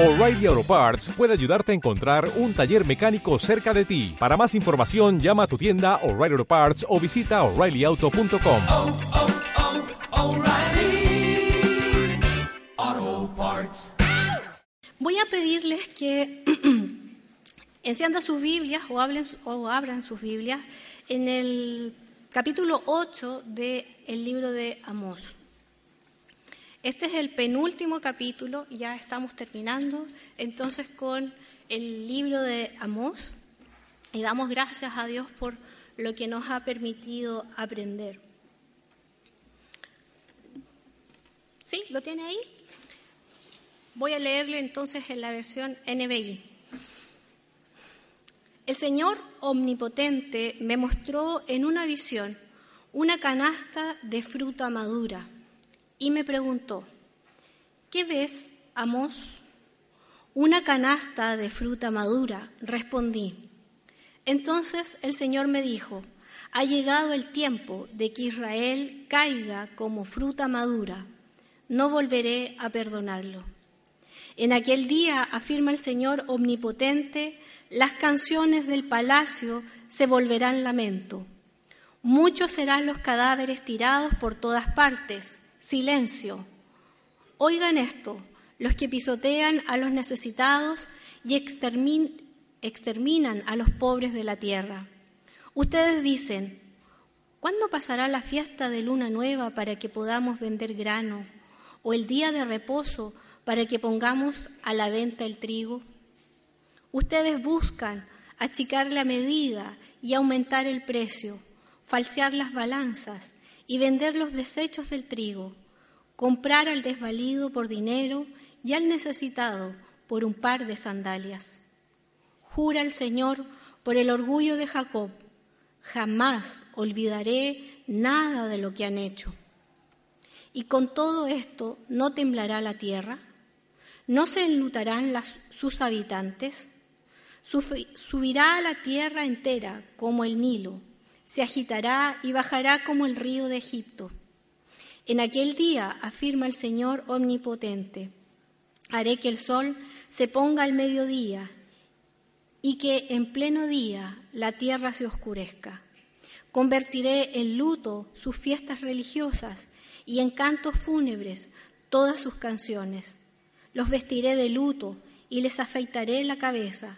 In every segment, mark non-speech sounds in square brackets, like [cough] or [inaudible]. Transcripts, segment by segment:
O'Reilly Auto Parts puede ayudarte a encontrar un taller mecánico cerca de ti. Para más información, llama a tu tienda O'Reilly Auto Parts o visita oreillyauto.com. oh, oh, Parts. Voy a pedirles que [clears throat] enciendan sus Biblias o, hablen, o abran sus Biblias en el capítulo 8 del libro de Amós. Este es el penúltimo capítulo, ya estamos terminando entonces con el libro de Amós y damos gracias a Dios por lo que nos ha permitido aprender. ¿Sí? ¿Lo tiene ahí? Voy a leerlo entonces en la versión NBI. El Señor Omnipotente me mostró en una visión una canasta de fruta madura y me preguntó, ¿qué ves, Amos? Una canasta de fruta madura, respondí. Entonces el Señor me dijo, ha llegado el tiempo de que Israel caiga como fruta madura, no volveré a perdonarlo. En aquel día, afirma el Señor Omnipotente, las canciones del palacio se volverán lamento. Muchos serán los cadáveres tirados por todas partes Silencio. Oigan esto, los que pisotean a los necesitados y extermin exterminan a los pobres de la tierra. Ustedes dicen, ¿cuándo pasará la fiesta de luna nueva para que podamos vender grano? ¿O el día de reposo para que pongamos a la venta el trigo? Ustedes buscan achicar la medida y aumentar el precio, falsear las balanzas y vender los desechos del trigo, comprar al desvalido por dinero y al necesitado por un par de sandalias. Jura el Señor por el orgullo de Jacob, jamás olvidaré nada de lo que han hecho. Y con todo esto no temblará la tierra, no se enlutarán sus habitantes, subirá a la tierra entera como el Nilo se agitará y bajará como el río de Egipto. En aquel día, afirma el Señor omnipotente, haré que el sol se ponga al mediodía y que en pleno día la tierra se oscurezca. Convertiré en luto sus fiestas religiosas y en cantos fúnebres todas sus canciones. Los vestiré de luto y les afeitaré la cabeza.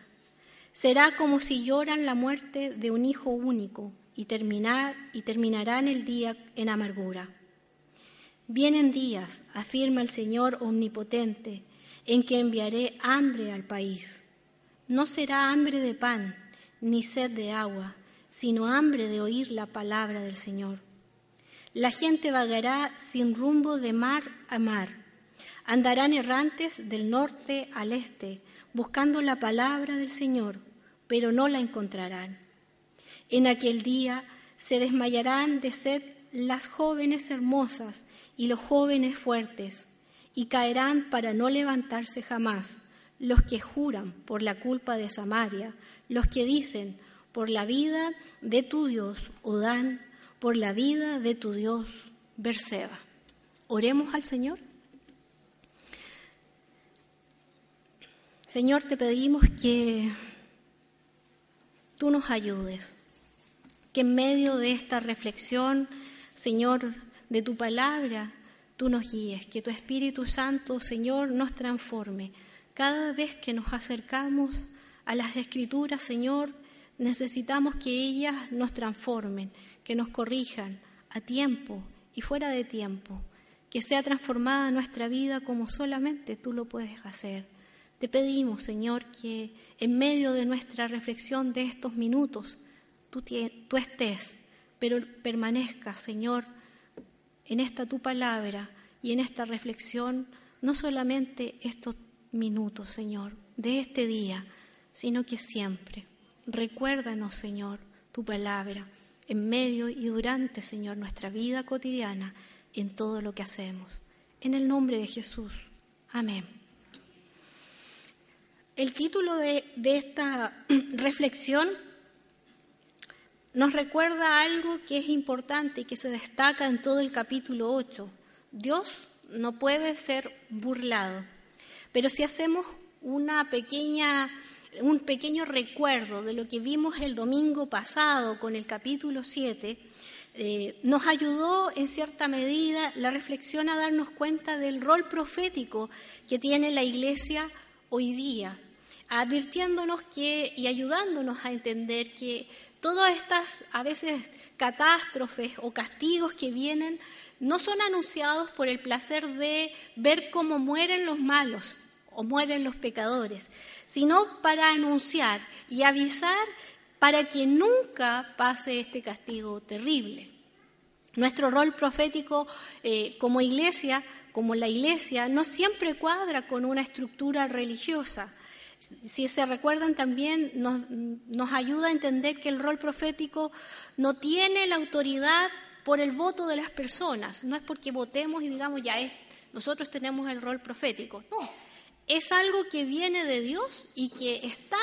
Será como si lloran la muerte de un hijo único y, terminar, y terminarán el día en amargura. Vienen días, afirma el Señor Omnipotente, en que enviaré hambre al país. No será hambre de pan ni sed de agua, sino hambre de oír la palabra del Señor. La gente vagará sin rumbo de mar a mar. Andarán errantes del norte al este, buscando la palabra del Señor, pero no la encontrarán. En aquel día se desmayarán de sed las jóvenes hermosas y los jóvenes fuertes, y caerán para no levantarse jamás los que juran por la culpa de Samaria, los que dicen, por la vida de tu Dios, Odán, por la vida de tu Dios, Berseba. Oremos al Señor. Señor, te pedimos que tú nos ayudes que en medio de esta reflexión, Señor, de tu palabra, tú nos guíes, que tu Espíritu Santo, Señor, nos transforme. Cada vez que nos acercamos a las escrituras, Señor, necesitamos que ellas nos transformen, que nos corrijan a tiempo y fuera de tiempo, que sea transformada nuestra vida como solamente tú lo puedes hacer. Te pedimos, Señor, que en medio de nuestra reflexión de estos minutos, tú, estés, pero permanezca, Señor, en esta tu palabra y en esta reflexión, no solamente estos minutos, Señor, de este día, sino que siempre. Recuérdanos, Señor, tu palabra en medio y durante, Señor, nuestra vida cotidiana, en todo lo que hacemos. En el nombre de Jesús. Amén. El título de, de esta [clears throat] reflexión nos recuerda algo que es importante y que se destaca en todo el capítulo 8. Dios no puede ser burlado, pero si hacemos un pequeño recuerdo de lo que vimos el domingo pasado con el capítulo 7, eh, nos ayudó en cierta medida la reflexión a darnos cuenta del rol profético que tiene la Iglesia hoy día, advirtiéndonos que y ayudándonos a entender que todas estas a veces catástrofes o castigos que vienen no son anunciados por el placer de ver cómo mueren los malos o mueren los pecadores, sino para anunciar y avisar para que nunca pase este castigo terrible. Nuestro rol profético eh, como iglesia, como la iglesia, no siempre cuadra con una estructura religiosa. Si se recuerdan también, nos, nos ayuda a entender que el rol profético no tiene la autoridad por el voto de las personas, no es porque votemos y digamos ya es, nosotros tenemos el rol profético, no, es algo que viene de Dios y que está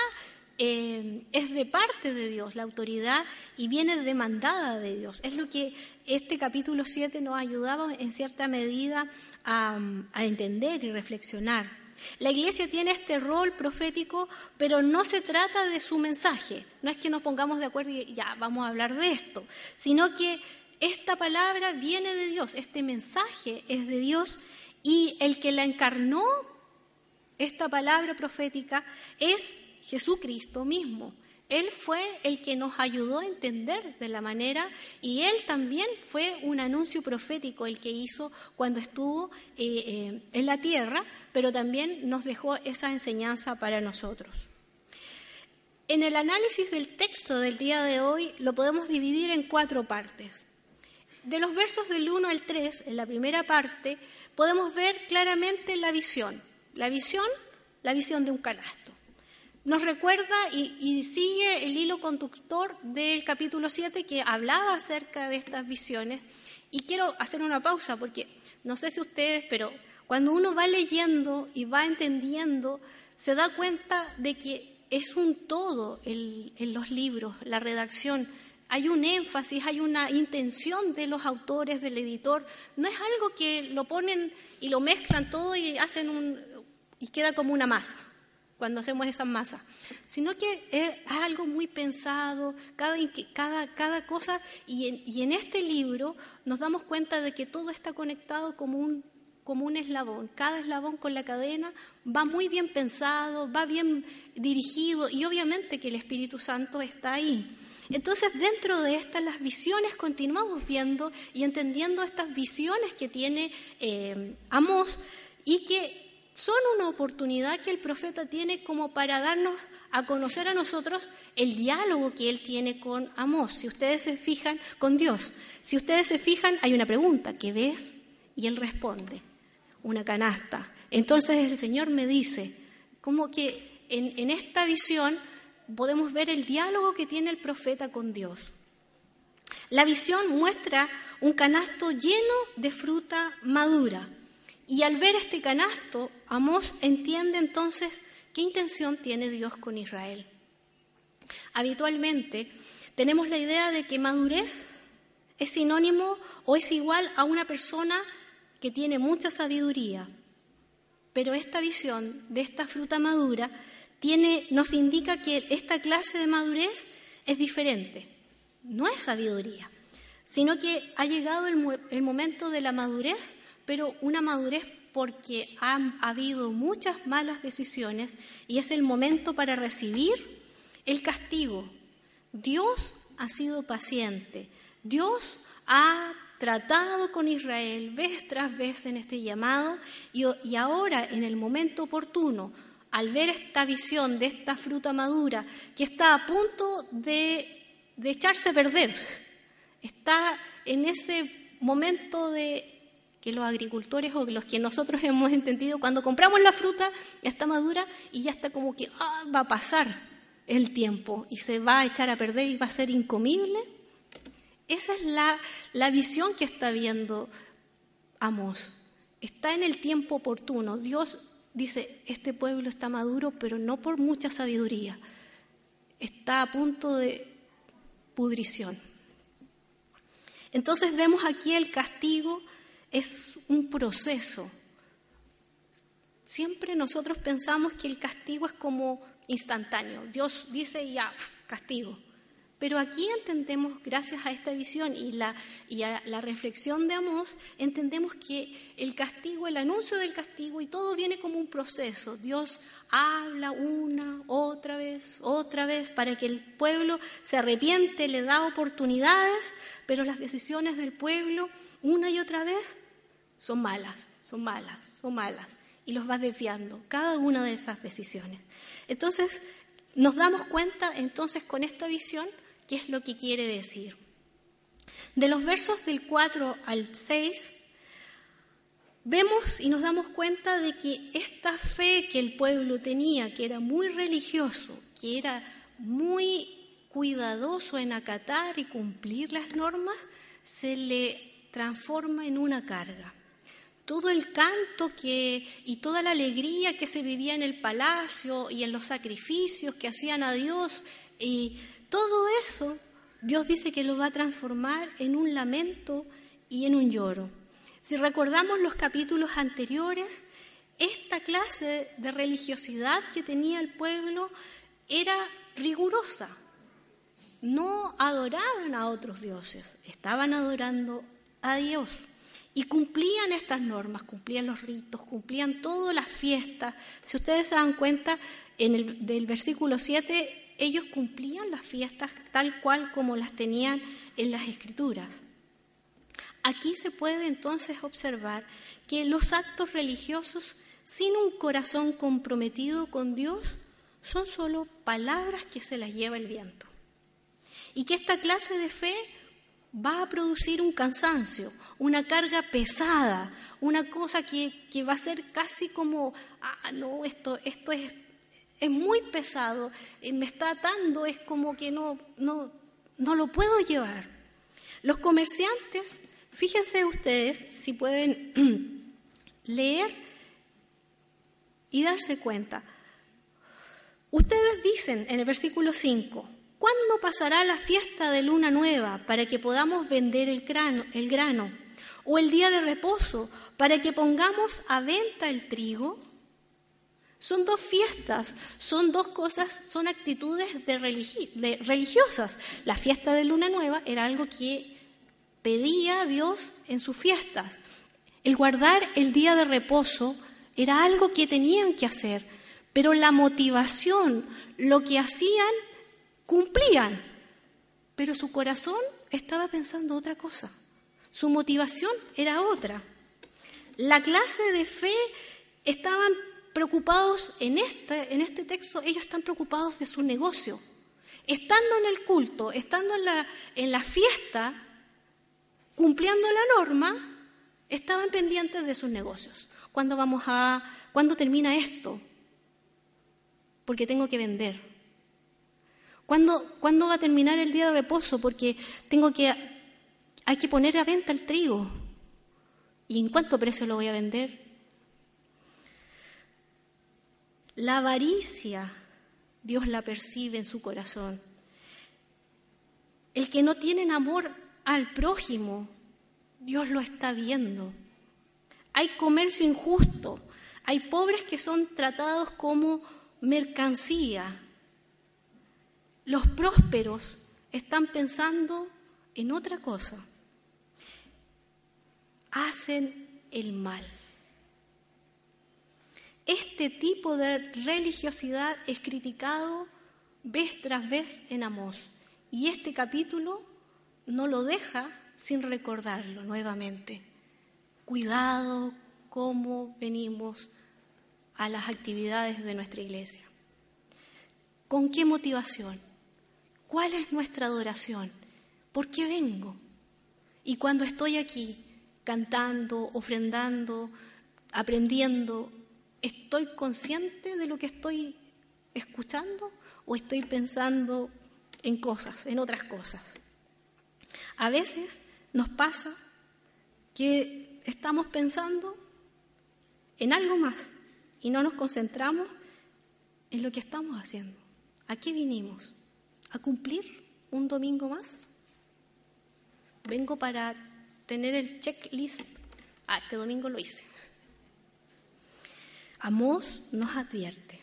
eh, es de parte de Dios la autoridad y viene demandada de Dios. Es lo que este capítulo 7 nos ayudaba en cierta medida a, a entender y reflexionar. La iglesia tiene este rol profético, pero no se trata de su mensaje. No es que nos pongamos de acuerdo y ya vamos a hablar de esto, sino que esta palabra viene de Dios, este mensaje es de Dios y el que la encarnó, esta palabra profética, es Jesucristo mismo. Él fue el que nos ayudó a entender de la manera y él también fue un anuncio profético el que hizo cuando estuvo eh, eh, en la tierra, pero también nos dejó esa enseñanza para nosotros. En el análisis del texto del día de hoy lo podemos dividir en cuatro partes. De los versos del 1 al 3, en la primera parte, podemos ver claramente la visión. La visión, la visión de un canasto nos recuerda y, sigue el hilo conductor del capítulo 7 que hablaba acerca de estas visiones. Y quiero hacer una pausa porque no sé si ustedes, pero cuando uno va leyendo y va entendiendo, se da cuenta de que es un todo en los libros, la redacción. Hay un énfasis, hay una intención de los autores, del editor. No es algo que lo ponen y lo mezclan todo y hacen un y queda como una masa cuando hacemos esa masa, sino que es algo muy pensado, cada, cada, cada cosa, y en, y en, este libro nos damos cuenta de que todo está conectado como un, como un eslabón, cada eslabón con la cadena va muy bien pensado, va bien dirigido, y obviamente que el Espíritu Santo está ahí. Entonces, dentro de estas, las visiones, continuamos viendo y entendiendo estas visiones que tiene eh, Amós y que son una oportunidad que el profeta tiene como para darnos a conocer a nosotros el diálogo que él tiene con Amós. Si ustedes se fijan, con Dios. Si ustedes se fijan, hay una pregunta, ¿qué ves? Y él responde, una canasta. Entonces el Señor me dice, como que en esta visión podemos ver el diálogo que tiene el profeta con Dios. La visión muestra un canasto lleno de fruta madura y al ver este canasto, Amós entiende entonces qué intención tiene Dios con Israel. Habitualmente tenemos la idea de que madurez es sinónimo o es igual a una persona que tiene mucha sabiduría. Pero esta visión de esta fruta madura tiene, nos indica que esta clase de madurez es diferente. No es sabiduría, sino que ha llegado el, el momento de la madurez pero una madurez porque han habido muchas malas decisiones y es el momento para recibir el castigo. Dios ha sido paciente, Dios ha tratado con Israel vez tras vez en este llamado y, ahora en el momento oportuno, al ver esta visión de esta fruta madura que está a punto de echarse a perder, está en ese momento de que los agricultores o los que nosotros [laughs] hemos entendido, cuando compramos la fruta, está madura y ya está como que ah, va a pasar el tiempo y se va a echar a perder y va a ser incomible. Esa es la, la visión que está viendo Amos. Está en el tiempo oportuno. Dios dice, este pueblo está maduro, pero no por mucha sabiduría. Está a punto de pudrición. Entonces vemos aquí el castigo es un proceso. siempre nosotros pensamos que el castigo es como instantáneo. Dios dice ya, castigo. Pero aquí entendemos, gracias a esta visión y, la, y a la reflexión de Amós, entendemos que el castigo, el anuncio del castigo y todo viene como un proceso. Dios habla una, otra vez, otra vez, para que el pueblo se arrepiente, le da oportunidades, pero las decisiones del pueblo, una y otra vez, son malas, son malas, son malas. Y los va desviando, cada una de esas decisiones. Entonces, nos damos cuenta entonces con esta visión qué es lo que quiere decir. De los versos del 4 al 6, vemos y nos damos cuenta de que esta fe que el pueblo tenía, que era muy religioso, que era muy cuidadoso en acatar y cumplir las normas, se le transforma en una carga. Todo el canto que, y toda la alegría que se vivía en el palacio y en los sacrificios que hacían a Dios y todo eso Dios dice que lo va a transformar en un lamento y en un lloro. Si recordamos los capítulos anteriores, esta clase de religiosidad que tenía el pueblo era rigurosa. No adoraban a otros dioses, estaban adorando a Dios. Y cumplían estas normas, cumplían los ritos, cumplían todas las fiestas. Si ustedes se dan cuenta, en el del versículo 7 ellos cumplían las fiestas tal cual como las tenían en las escrituras. Aquí se puede entonces observar que los actos religiosos sin un corazón comprometido con Dios son solo palabras que se las lleva el viento. Y que esta clase de fe va a producir un cansancio, una carga pesada, una cosa que, que va a ser casi como, ah, no, esto, esto es es muy pesado, eh, me está atando, es como que no, no, no lo puedo llevar. Los comerciantes, fíjense ustedes si pueden [clears throat] leer y darse cuenta. Ustedes dicen en el versículo 5, ¿cuándo pasará la fiesta de luna nueva para que podamos vender el grano, el grano? ¿O el día de reposo para que pongamos a venta el trigo? Son dos fiestas, son dos cosas, son actitudes de religiosas. La fiesta de Luna Nueva era algo que pedía Dios en sus fiestas. El guardar el día de reposo era algo que tenían que hacer, pero la motivación, lo que hacían, cumplían, pero su corazón estaba pensando otra cosa. Su motivación era otra. La clase de fe estaban preocupados en este, en este texto, ellos están preocupados de su negocio. Estando en el culto, estando en la, en la fiesta, cumpliendo la norma, estaban pendientes de sus negocios. ¿Cuándo vamos a, cuándo termina esto? Porque tengo que vender. ¿Cuándo, ¿Cuándo va a terminar el día de reposo? Porque tengo que, hay que poner a venta el trigo. ¿Y en cuánto precio lo voy a vender? La avaricia, Dios la percibe en su corazón. El que no tiene amor al prójimo, Dios lo está viendo. Hay comercio injusto, hay pobres que son tratados como mercancía. Los prósperos están pensando en otra cosa. Hacen el mal. Este tipo de religiosidad es criticado vez tras vez en Amós. Y este capítulo no lo deja sin recordarlo nuevamente. Cuidado cómo venimos a las actividades de nuestra iglesia. ¿Con qué motivación? ¿Cuál es nuestra adoración? ¿Por qué vengo? Y cuando estoy aquí cantando, ofrendando, aprendiendo, ¿Estoy consciente de lo que estoy escuchando o estoy pensando en cosas, en otras cosas? A veces nos pasa que estamos pensando en algo más y no nos concentramos en lo que estamos haciendo. ¿A qué vinimos? ¿A cumplir un domingo más? Vengo para tener el checklist. Ah, este domingo lo hice. Amós nos advierte.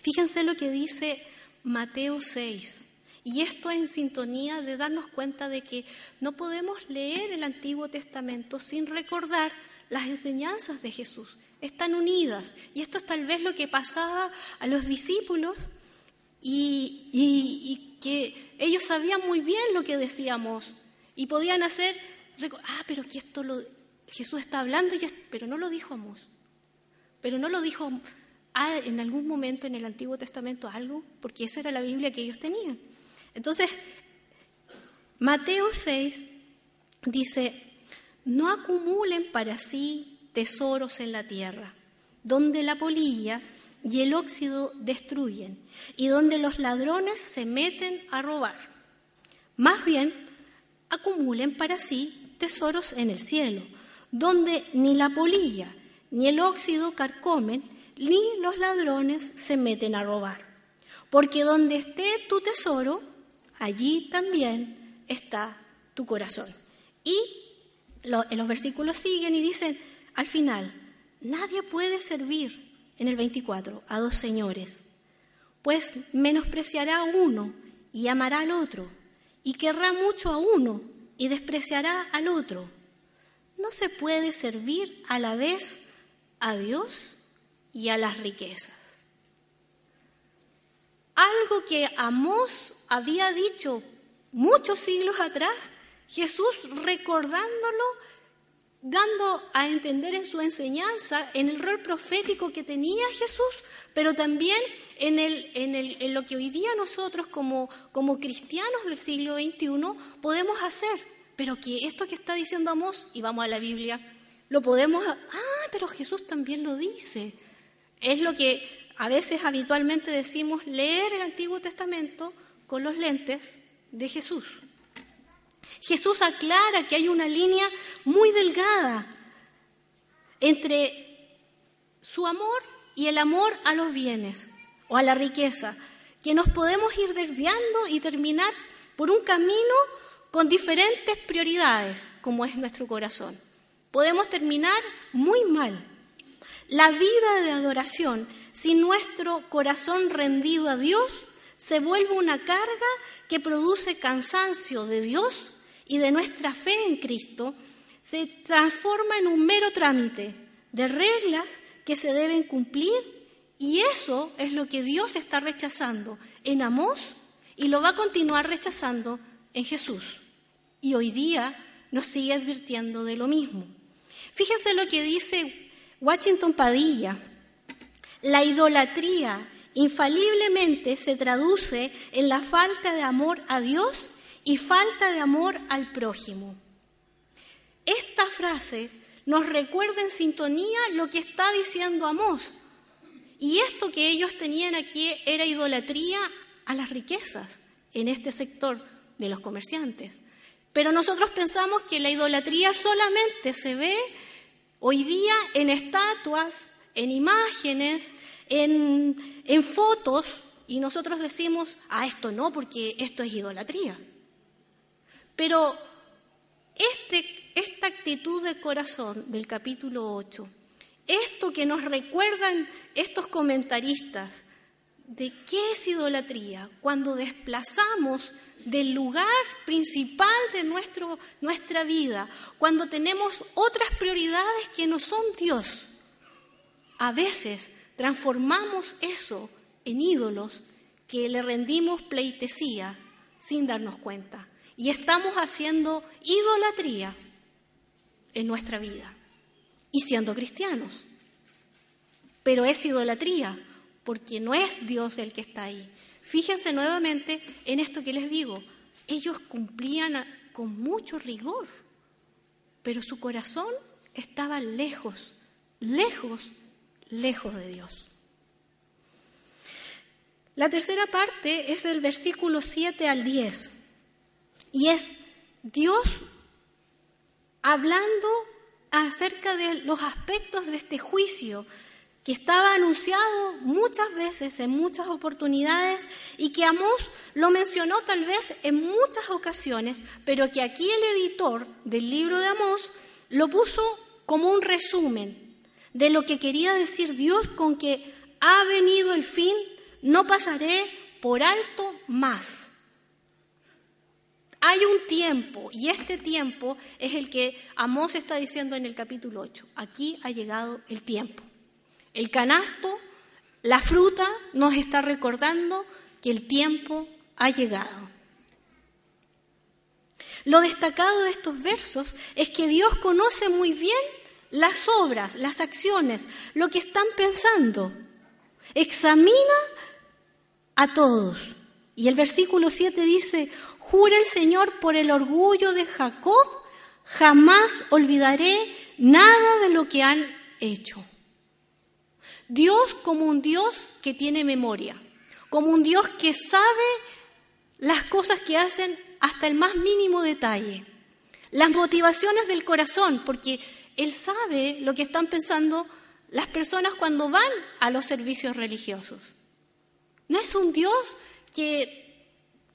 Fíjense lo que dice Mateo 6. Y esto en sintonía de darnos cuenta de que no podemos leer el Antiguo Testamento sin recordar las enseñanzas de Jesús. Están unidas. Y esto es tal vez lo que pasaba a los discípulos y, que ellos sabían muy bien lo que decíamos y podían hacer, ah, pero que esto lo, Jesús está hablando, pero no lo dijo Amós. Pero no lo dijo ah, en algún momento en el Antiguo Testamento algo, porque esa era la Biblia que ellos tenían. Entonces, Mateo 6 dice, no acumulen para sí tesoros en la tierra, donde la polilla y el óxido destruyen, y donde los ladrones se meten a robar. Más bien, acumulen para sí tesoros en el cielo, donde ni la polilla ni el óxido carcomen, ni los ladrones se meten a robar. Porque donde esté tu tesoro, allí también está tu corazón. Y en los versículos siguen y dicen, al final, nadie puede servir, en el 24, a dos señores, pues menospreciará uno y amará al otro, y querrá mucho a uno y despreciará al otro. No se puede servir a la vez a Dios y a las riquezas. Algo que Amós había dicho muchos siglos atrás, Jesús recordándolo, dando a entender en su enseñanza, en el rol profético que tenía Jesús, pero también en, el, en, el, en lo que hoy día nosotros como, como cristianos del siglo XXI podemos hacer. Pero que esto que está diciendo Amós, y vamos a la Biblia, lo podemos... Ah, pero Jesús también lo dice. Es lo que a veces habitualmente decimos leer el Antiguo Testamento con los lentes de Jesús. Jesús aclara que hay una línea muy delgada entre su amor y el amor a los bienes o a la riqueza, que nos podemos ir desviando y terminar por un camino con diferentes prioridades, como es nuestro corazón. Podemos terminar muy mal. La vida de adoración sin nuestro corazón rendido a Dios se vuelve una carga que produce cansancio de Dios y de nuestra fe en Cristo, se transforma en un mero trámite de reglas que se deben cumplir y eso es lo que Dios está rechazando en Amós y lo va a continuar rechazando en Jesús. Y hoy día nos sigue advirtiendo de lo mismo. Fíjense lo que dice Washington Padilla. La idolatría infaliblemente se traduce en la falta de amor a Dios y falta de amor al prójimo. Esta frase nos recuerda en sintonía lo que está diciendo Amós. Y esto que ellos tenían aquí era idolatría a las riquezas en este sector de los comerciantes. Pero nosotros pensamos que la idolatría solamente se ve hoy día en estatuas, en imágenes, en, fotos, y nosotros decimos, ah, esto no, porque esto es idolatría. Pero este, esta actitud de corazón del capítulo 8, esto que nos recuerdan estos comentaristas de qué es idolatría, cuando desplazamos del lugar principal de nuestro, nuestra vida, cuando tenemos otras prioridades que no son Dios. A veces transformamos eso en ídolos que le rendimos pleitesía sin darnos cuenta. Y estamos haciendo idolatría en nuestra vida y siendo cristianos. Pero es idolatría porque no es Dios el que está ahí, Fíjense nuevamente en esto que les digo. Ellos cumplían con mucho rigor, pero su corazón estaba lejos, lejos, lejos de Dios. La tercera parte es del versículo 7 al 10 y es Dios hablando acerca de los aspectos de este juicio que estaba anunciado muchas veces, en muchas oportunidades, y que Amós lo mencionó tal vez en muchas ocasiones, pero que aquí el editor del libro de Amós lo puso como un resumen de lo que quería decir Dios con que ha venido el fin, no pasaré por alto más. Hay un tiempo y este tiempo es el que Amós está diciendo en el capítulo 8. Aquí ha llegado el tiempo. El canasto, la fruta nos está recordando que el tiempo ha llegado. Lo destacado de estos versos es que Dios conoce muy bien las obras, las acciones, lo que están pensando. Examina a todos. Y el versículo 7 dice, jura el Señor por el orgullo de Jacob, jamás olvidaré nada de lo que han hecho. Dios como un Dios que tiene memoria, como un Dios que sabe las cosas que hacen hasta el más mínimo detalle, las motivaciones del corazón, porque Él sabe lo que están pensando las personas cuando van a los servicios religiosos. No es un Dios que,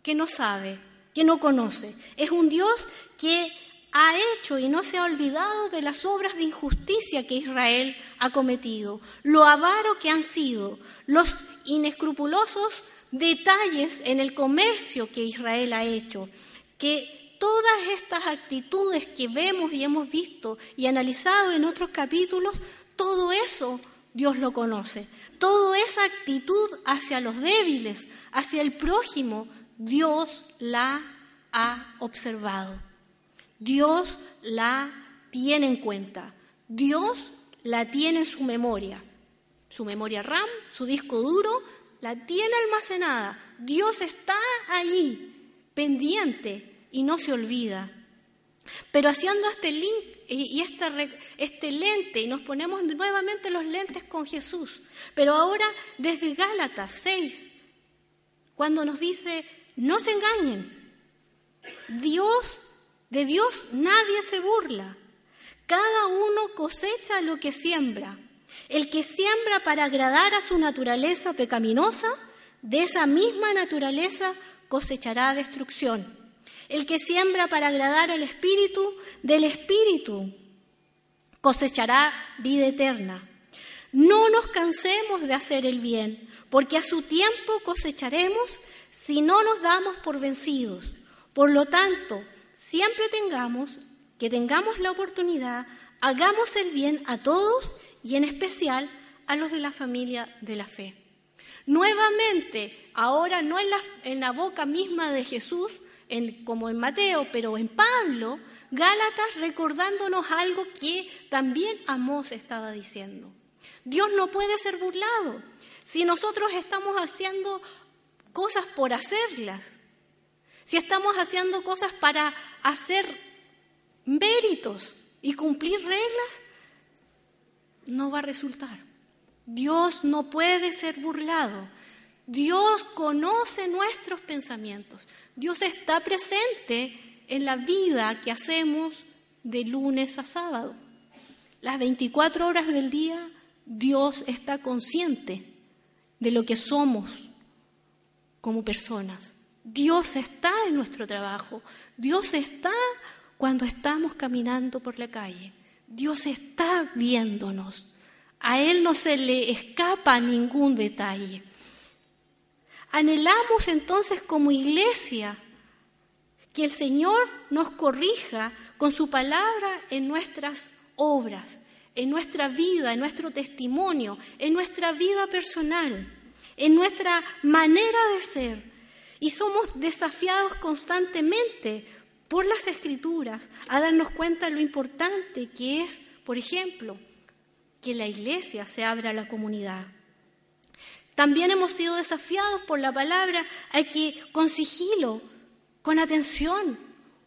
que no sabe, que no conoce, es un Dios que ha hecho y no se ha olvidado de las obras de injusticia que Israel ha cometido, lo avaro que han sido, los inescrupulosos detalles en el comercio que Israel ha hecho, que todas estas actitudes que vemos y hemos visto y analizado en otros capítulos, todo eso Dios lo conoce. Toda esa actitud hacia los débiles, hacia el prójimo, Dios la ha observado. Dios la tiene en cuenta. Dios la tiene en su memoria. Su memoria RAM, su disco duro, la tiene almacenada. Dios está ahí, pendiente y no se olvida. Pero haciendo este link y este, este lente, y nos ponemos nuevamente los lentes con Jesús, pero ahora desde Gálatas 6, cuando nos dice, no se engañen, Dios, de Dios nadie se burla, cada uno cosecha lo que siembra. El que siembra para agradar a su naturaleza pecaminosa, de esa misma naturaleza cosechará destrucción. El que siembra para agradar al Espíritu, del Espíritu cosechará vida eterna. No nos cansemos de hacer el bien, porque a su tiempo cosecharemos si no nos damos por vencidos. Por lo tanto, siempre tengamos que tengamos la oportunidad, hagamos el bien a todos y en especial a los de la familia de la fe. Nuevamente, ahora no en la, boca misma de Jesús, como en Mateo, pero en Pablo, Gálatas recordándonos algo que también Amós estaba diciendo. Dios no puede ser burlado. Si nosotros estamos haciendo cosas por hacerlas, si estamos haciendo cosas para hacer méritos y cumplir reglas, no va a resultar. Dios no puede ser burlado. Dios conoce nuestros pensamientos. Dios está presente en la vida que hacemos de lunes a sábado. Las 24 horas del día, Dios está consciente de lo que somos como personas. Dios está en nuestro trabajo. Dios está cuando estamos caminando por la calle. Dios está viéndonos. A Él no se le escapa ningún detalle. Anhelamos entonces como iglesia que el Señor nos corrija con su palabra en nuestras obras, en nuestra vida, en nuestro testimonio, en nuestra vida personal, en nuestra manera de ser. Y somos desafiados constantemente por las escrituras a darnos cuenta de lo importante que es, por ejemplo, que la iglesia se abra a la comunidad. También hemos sido desafiados por la palabra a que con sigilo, con atención,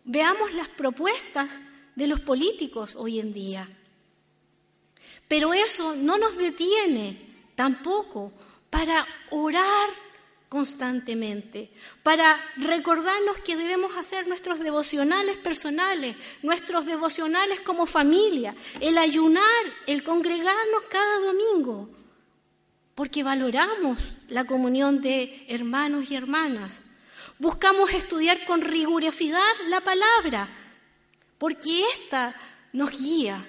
veamos las propuestas de los políticos hoy en día. Pero eso no nos detiene tampoco para orar constantemente, para recordarnos que debemos hacer nuestros devocionales personales, nuestros devocionales como familia, el ayunar, el congregarnos cada domingo, porque valoramos la comunión de hermanos y hermanas. Buscamos estudiar con rigurosidad la palabra, porque ésta nos guía.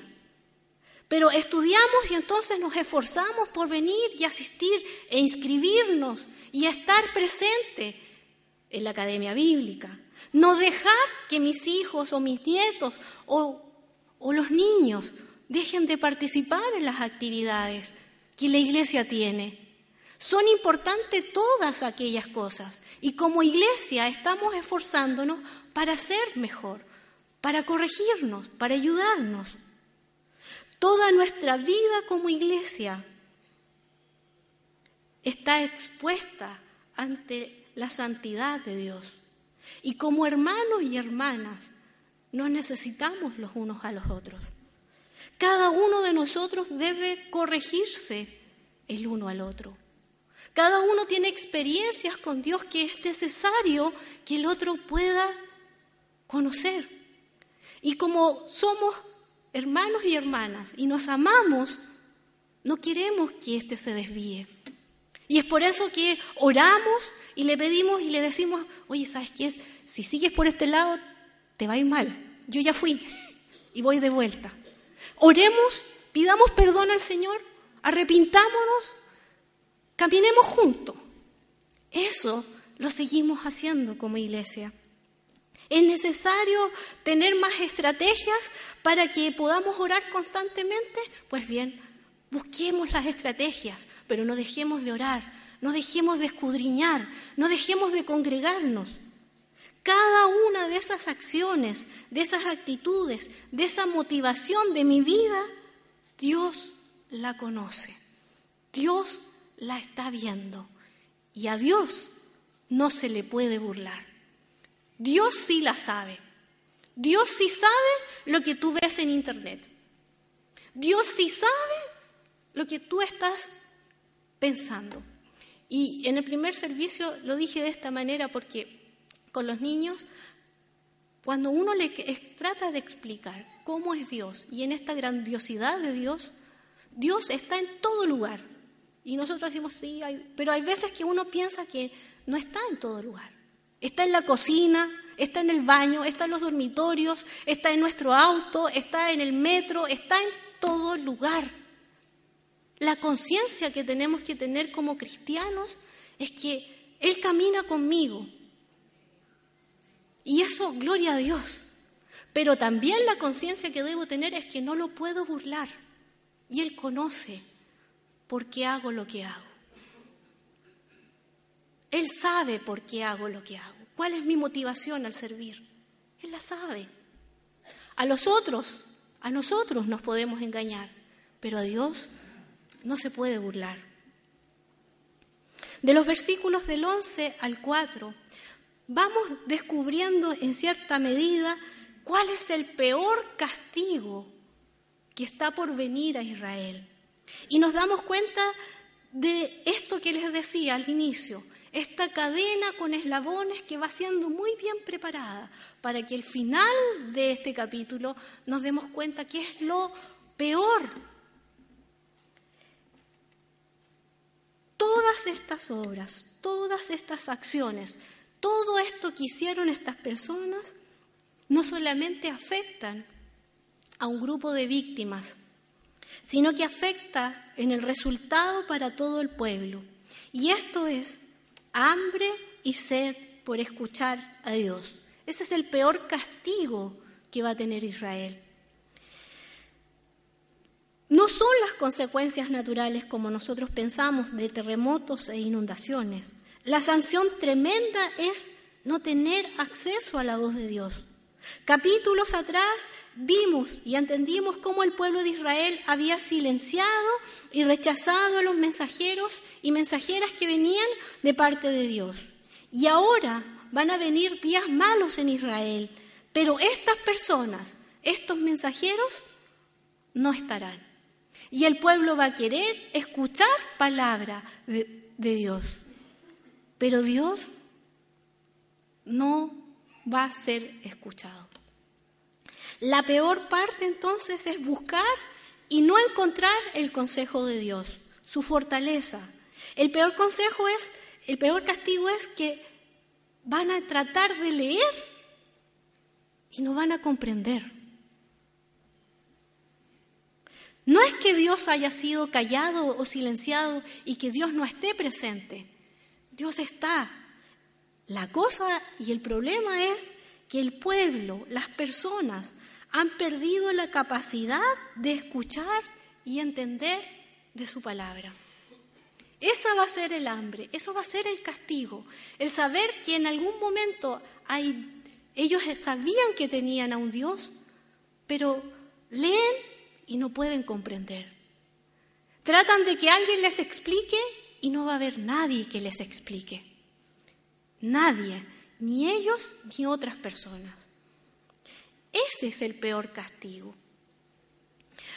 Pero estudiamos y entonces nos esforzamos por venir y asistir e inscribirnos y estar presente en la academia bíblica. No dejar que mis hijos o mis nietos o, o los niños dejen de participar en las actividades que la iglesia tiene. Son importantes todas aquellas cosas y como iglesia estamos esforzándonos para ser mejor, para corregirnos, para ayudarnos. Toda nuestra vida como iglesia está expuesta ante la santidad de Dios. Y como hermanos y hermanas, nos necesitamos los unos a los otros. Cada uno de nosotros debe corregirse el uno al otro. Cada uno tiene experiencias con Dios que es necesario que el otro pueda conocer. Y como somos hermanos y hermanas y nos amamos, no queremos que éste se desvíe. Y es por eso que oramos y le pedimos y le decimos, oye, ¿sabes qué? Si sigues por este lado, te va a ir mal. Yo ya fui y voy de vuelta. Oremos, pidamos perdón al Señor, arrepintámonos, caminemos juntos. Eso lo seguimos haciendo como iglesia. Es necesario tener más estrategias para que podamos orar constantemente. Pues bien, busquemos las estrategias, pero no dejemos de orar, no dejemos de escudriñar, no dejemos de congregarnos. Cada una de esas acciones, de esas actitudes, de esa motivación de mi vida, Dios la conoce. Dios la está viendo. Y a Dios no se le puede burlar. Dios sí la sabe. Dios sí sabe lo que tú ves en internet. Dios sí sabe lo que tú estás pensando. Y en el primer servicio lo dije de esta manera porque con los niños, cuando uno le trata de explicar cómo es Dios y en esta grandiosidad de Dios, Dios está en todo lugar. Y nosotros decimos, sí, pero hay veces que uno piensa que no está en todo lugar. Está en la cocina, está en el baño, está en los dormitorios, está en nuestro auto, está en el metro, está en todo lugar. La conciencia que tenemos que tener como cristianos es que Él camina conmigo. Y eso, gloria a Dios. Pero también la conciencia que debo tener es que no lo puedo burlar. Y Él conoce por qué hago lo que hago. Él sabe por qué hago lo que hago. ¿Cuál es mi motivación al servir? Él la sabe. A los otros, a nosotros nos podemos engañar, pero a Dios no se puede burlar. De los versículos del 11 al 4, vamos descubriendo en cierta medida cuál es el peor castigo que está por venir a Israel. Y nos damos cuenta de esto que les decía al inicio, esta cadena con eslabones que va siendo muy bien preparada para que al final de este capítulo nos demos cuenta que es lo peor. Todas estas obras, todas estas acciones, todo esto que hicieron estas personas no solamente afectan a un grupo de víctimas, sino que afecta en el resultado para todo el pueblo. Y esto es hambre y sed por escuchar a Dios. Ese es el peor castigo que va a tener Israel. No son las consecuencias naturales como nosotros pensamos de terremotos e inundaciones. La sanción tremenda es no tener acceso a la voz de Dios. Capítulos atrás vimos y entendimos cómo el pueblo de Israel había silenciado y rechazado a los mensajeros y mensajeras que venían de parte de Dios. Y ahora van a venir días malos en Israel, pero estas personas, estos mensajeros, no estarán. Y el pueblo va a querer escuchar palabra de, de Dios. Pero Dios no va a ser escuchado. La peor parte entonces es buscar y no encontrar el consejo de Dios, su fortaleza. El peor consejo es, el peor castigo es que van a tratar de leer y no van a comprender. No es que Dios haya sido callado o silenciado y que Dios no esté presente. Dios está. La cosa y el problema es que el pueblo, las personas, han perdido la capacidad de escuchar y entender de su palabra. Esa va a ser el hambre, eso va a ser el castigo, el saber que en algún momento ellos sabían que tenían a un Dios, pero leen y no pueden comprender. Tratan de que alguien les explique y no va a haber nadie que les explique. Nadie, ni ellos ni otras personas. Ese es el peor castigo.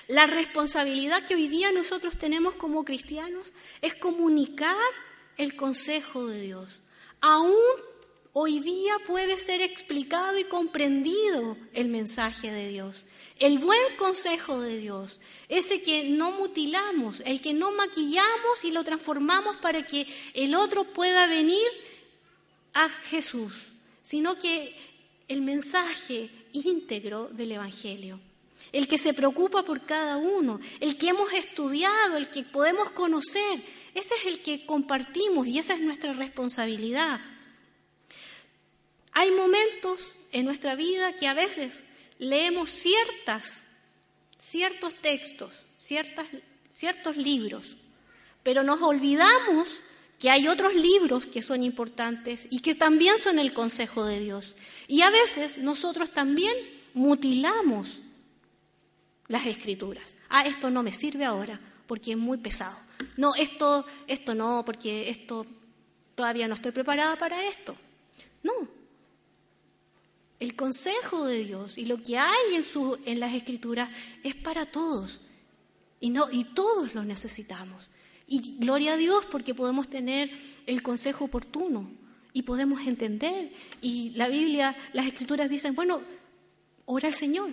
La responsabilidad que hoy día nosotros tenemos como cristianos es comunicar el consejo de Dios. Aún hoy día puede ser explicado y comprendido el mensaje de Dios, el buen consejo de Dios, ese que no mutilamos, el que no maquillamos y lo transformamos para que el otro pueda venir a Jesús, sino que el mensaje íntegro del Evangelio el que se preocupa por cada uno, el que hemos estudiado, el que podemos conocer. Ese es el que compartimos y esa es nuestra responsabilidad. Hay momentos en nuestra vida que a veces leemos ciertas, ciertos textos, ciertas, ciertos libros, pero nos olvidamos que hay otros libros que son importantes y que también son el consejo de Dios. Y a veces nosotros también mutilamos las escrituras. Ah, esto no me sirve ahora porque es muy pesado. No, esto, esto no, porque esto todavía no estoy preparada para esto. No. El consejo de Dios y lo que hay en, en las escrituras es para todos. Y, no, y todos lo necesitamos. Y gloria a Dios porque podemos tener el consejo oportuno y podemos entender. Y la Biblia, las escrituras dicen, bueno, ora al Señor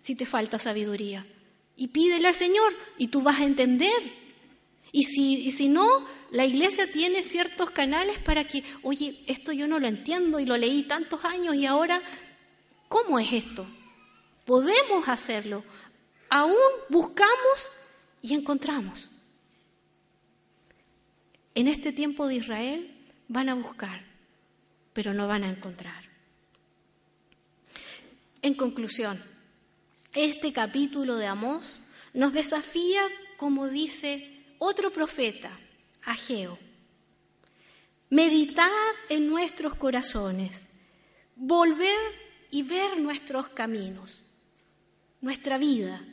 si te falta sabiduría. Y pídele al Señor y tú vas a entender. Y si, si no, la iglesia tiene ciertos canales para que, oye, esto yo no lo entiendo y lo leí tantos años y ahora, ¿cómo es esto? Podemos hacerlo. Aún buscamos y encontramos. En este tiempo de Israel van a buscar, pero no van a encontrar. En conclusión, este capítulo de Amós nos desafía, como dice otro profeta, Ageo. Meditar en nuestros corazones, volver y ver nuestros caminos, nuestra vida,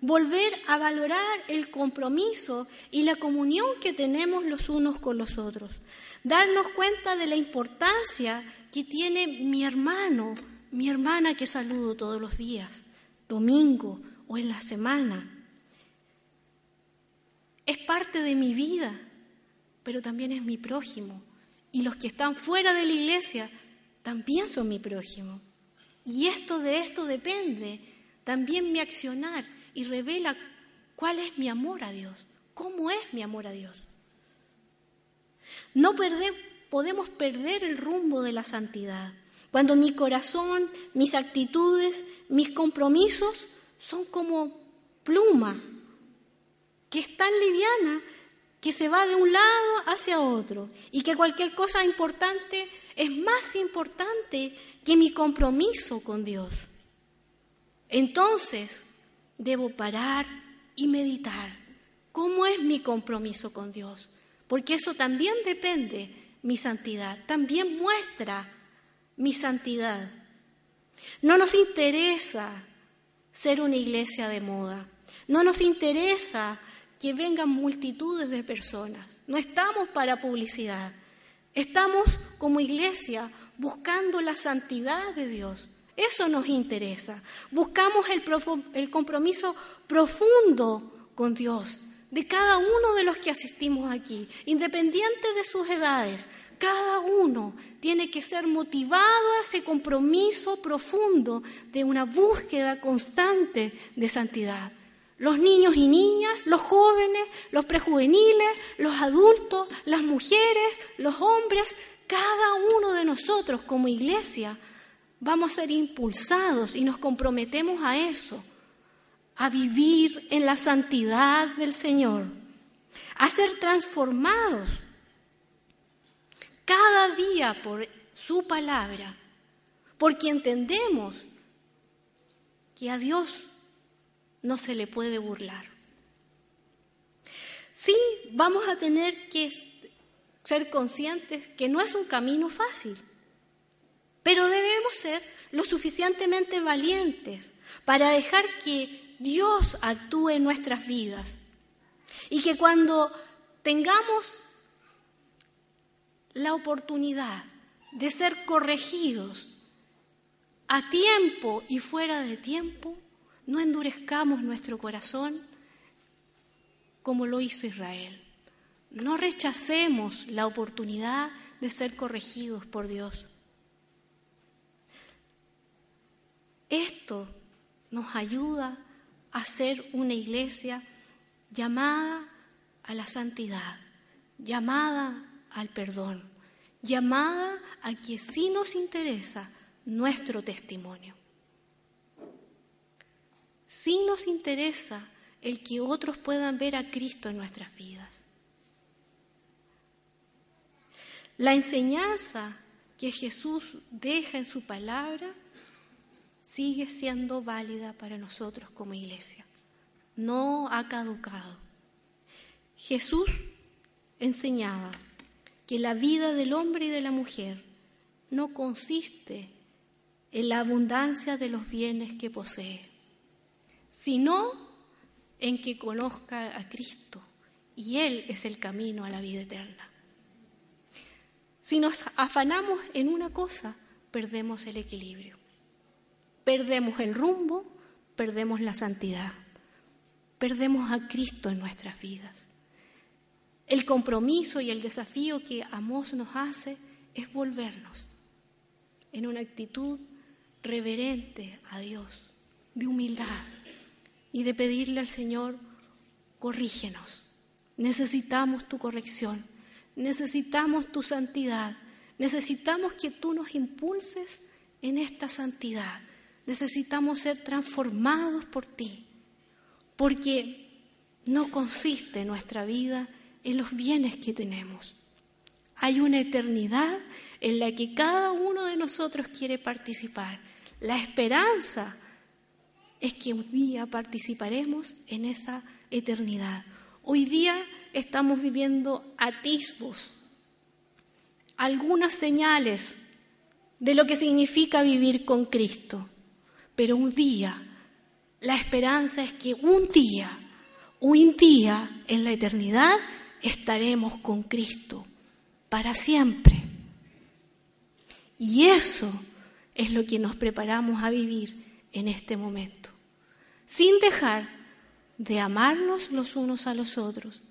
volver a valorar el compromiso y la comunión que tenemos los unos con los otros, darnos cuenta de la importancia que tiene mi hermano, mi hermana que saludo todos los días, domingo o en la semana. Es parte de mi vida, pero también es mi prójimo. Y los que están fuera de la iglesia también son mi prójimo. Y esto de esto depende también mi accionar y revela cuál es mi amor a Dios, cómo es mi amor a Dios. No podemos perder el rumbo de la santidad. Cuando mi corazón, mis actitudes, mis compromisos son como pluma, que es tan liviana que se va de un lado hacia otro y que cualquier cosa importante es más importante que mi compromiso con Dios. Entonces, debo parar y meditar. ¿Cómo es mi compromiso con Dios? Porque eso también depende mi santidad, también muestra mi santidad. No nos interesa ser una iglesia de moda. No nos interesa que vengan multitudes de personas. No estamos para publicidad. Estamos como iglesia buscando la santidad de Dios. Eso nos interesa. Buscamos el, compromiso profundo con Dios de cada uno de los que asistimos aquí, independiente de sus edades, cada uno tiene que ser motivado a ese compromiso profundo de una búsqueda constante de santidad. Los niños y niñas, los jóvenes, los prejuveniles, los adultos, las mujeres, los hombres, cada uno de nosotros como iglesia vamos a ser impulsados y nos comprometemos a eso, a vivir en la santidad del Señor, a ser transformados cada día por su palabra, porque entendemos que a Dios no se le puede burlar. Sí, vamos a tener que ser conscientes que no es un camino fácil, pero debemos ser lo suficientemente valientes para dejar que Dios actúe en nuestras vidas y que cuando tengamos la oportunidad de ser corregidos a tiempo y fuera de tiempo, no endurezcamos nuestro corazón como lo hizo Israel. No rechacemos la oportunidad de ser corregidos por Dios. Esto nos ayuda a ser una iglesia llamada a la santidad, llamada al perdón, llamada a que sí nos interesa nuestro testimonio. Sí nos interesa el que otros puedan ver a Cristo en nuestras vidas. La enseñanza que Jesús deja en su palabra sigue siendo válida para nosotros como iglesia. No ha caducado. Jesús enseñaba que la vida del hombre y de la mujer no consiste en la abundancia de los bienes que posee, sino en que conozca a Cristo y Él es el camino a la vida eterna. Si nos afanamos en una cosa, perdemos el equilibrio, perdemos el rumbo, perdemos la santidad, perdemos a Cristo en nuestras vidas. El compromiso y el desafío que Amós nos hace es volvernos en una actitud reverente a Dios, de humildad y de pedirle al Señor, corrígenos. Necesitamos tu corrección necesitamos tu santidad, necesitamos que tú nos impulses en esta santidad, necesitamos ser transformados por ti, porque no consiste nuestra vida en los bienes que tenemos. Hay una eternidad en la que cada uno de nosotros quiere participar. La esperanza es que un día participaremos en esa eternidad. Hoy día estamos viviendo atisbos, algunas señales de lo que significa vivir con Cristo. Pero un día, la esperanza es que un día, un día en la eternidad, estaremos con Cristo para siempre. Y eso es lo que nos preparamos a vivir en este momento, sin dejar de amarnos los unos a los otros,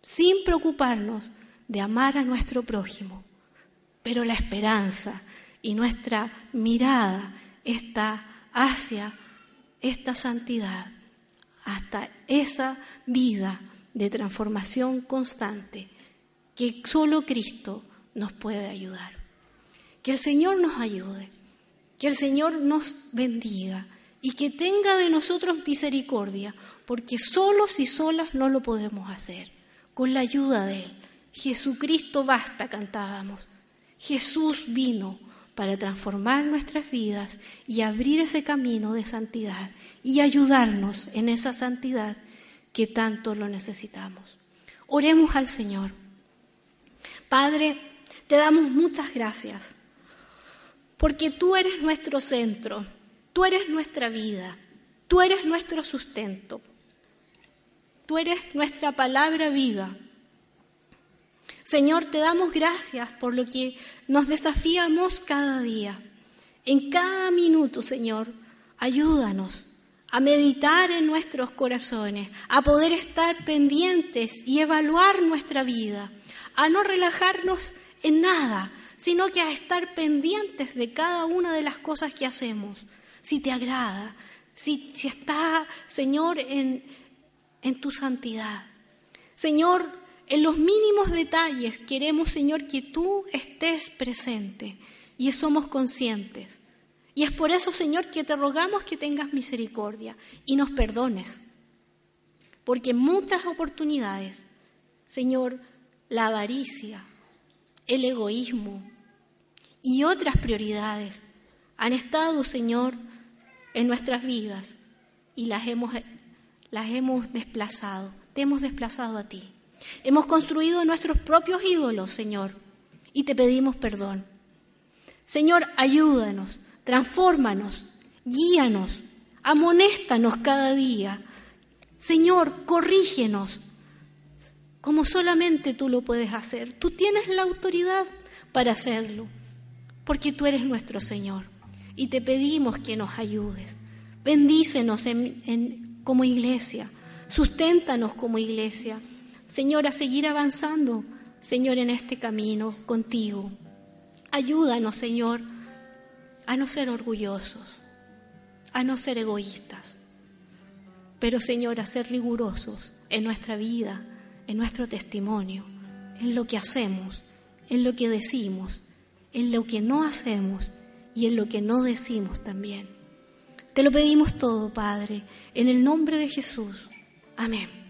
sin preocuparnos de amar a nuestro prójimo. Pero la esperanza y nuestra mirada está hacia esta santidad, hasta esa vida de transformación constante que solo Cristo nos puede ayudar. Que el Señor nos ayude, que el Señor nos bendiga y que tenga de nosotros misericordia, porque solos y solas no lo podemos hacer con la ayuda de Él. Jesucristo basta, cantábamos. Jesús vino para transformar nuestras vidas y abrir ese camino de santidad y ayudarnos en esa santidad que tanto lo necesitamos. Oremos al Señor. Padre, te damos muchas gracias porque tú eres nuestro centro, tú eres nuestra vida, tú eres nuestro sustento. Tú eres nuestra palabra viva. Señor, te damos gracias por lo que nos desafiamos cada día. En cada minuto, Señor, ayúdanos a meditar en nuestros corazones, a poder estar pendientes y evaluar nuestra vida, a no relajarnos en nada, sino que a estar pendientes de cada una de las cosas que hacemos, si te agrada, si, está, Señor, en, en tu santidad. Señor, en los mínimos detalles queremos, Señor, que tú estés presente y somos conscientes. Y es por eso, Señor, que te rogamos que tengas misericordia y nos perdones. Porque en muchas oportunidades, Señor, la avaricia, el egoísmo y otras prioridades han estado, Señor, en nuestras vidas y las hemos, las hemos desplazado. Te hemos desplazado a ti. Hemos construido nuestros propios ídolos, Señor, y te pedimos perdón. Señor, ayúdanos transfórmanos, guíanos, amonéstanos cada día. Señor, corrígenos, como solamente tú lo puedes hacer. Tú tienes la autoridad para hacerlo, porque tú eres nuestro Señor. Y te pedimos que nos ayudes. Bendícenos como iglesia, susténtanos como iglesia. Señor, a seguir avanzando, Señor, en este camino contigo. Ayúdanos, Señor a no ser orgullosos, a no ser egoístas, pero Señor, a ser rigurosos en nuestra vida, en nuestro testimonio, en lo que hacemos, en lo que decimos, en lo que no hacemos y en lo que no decimos también. Te lo pedimos todo, Padre, en el nombre de Jesús. Amén.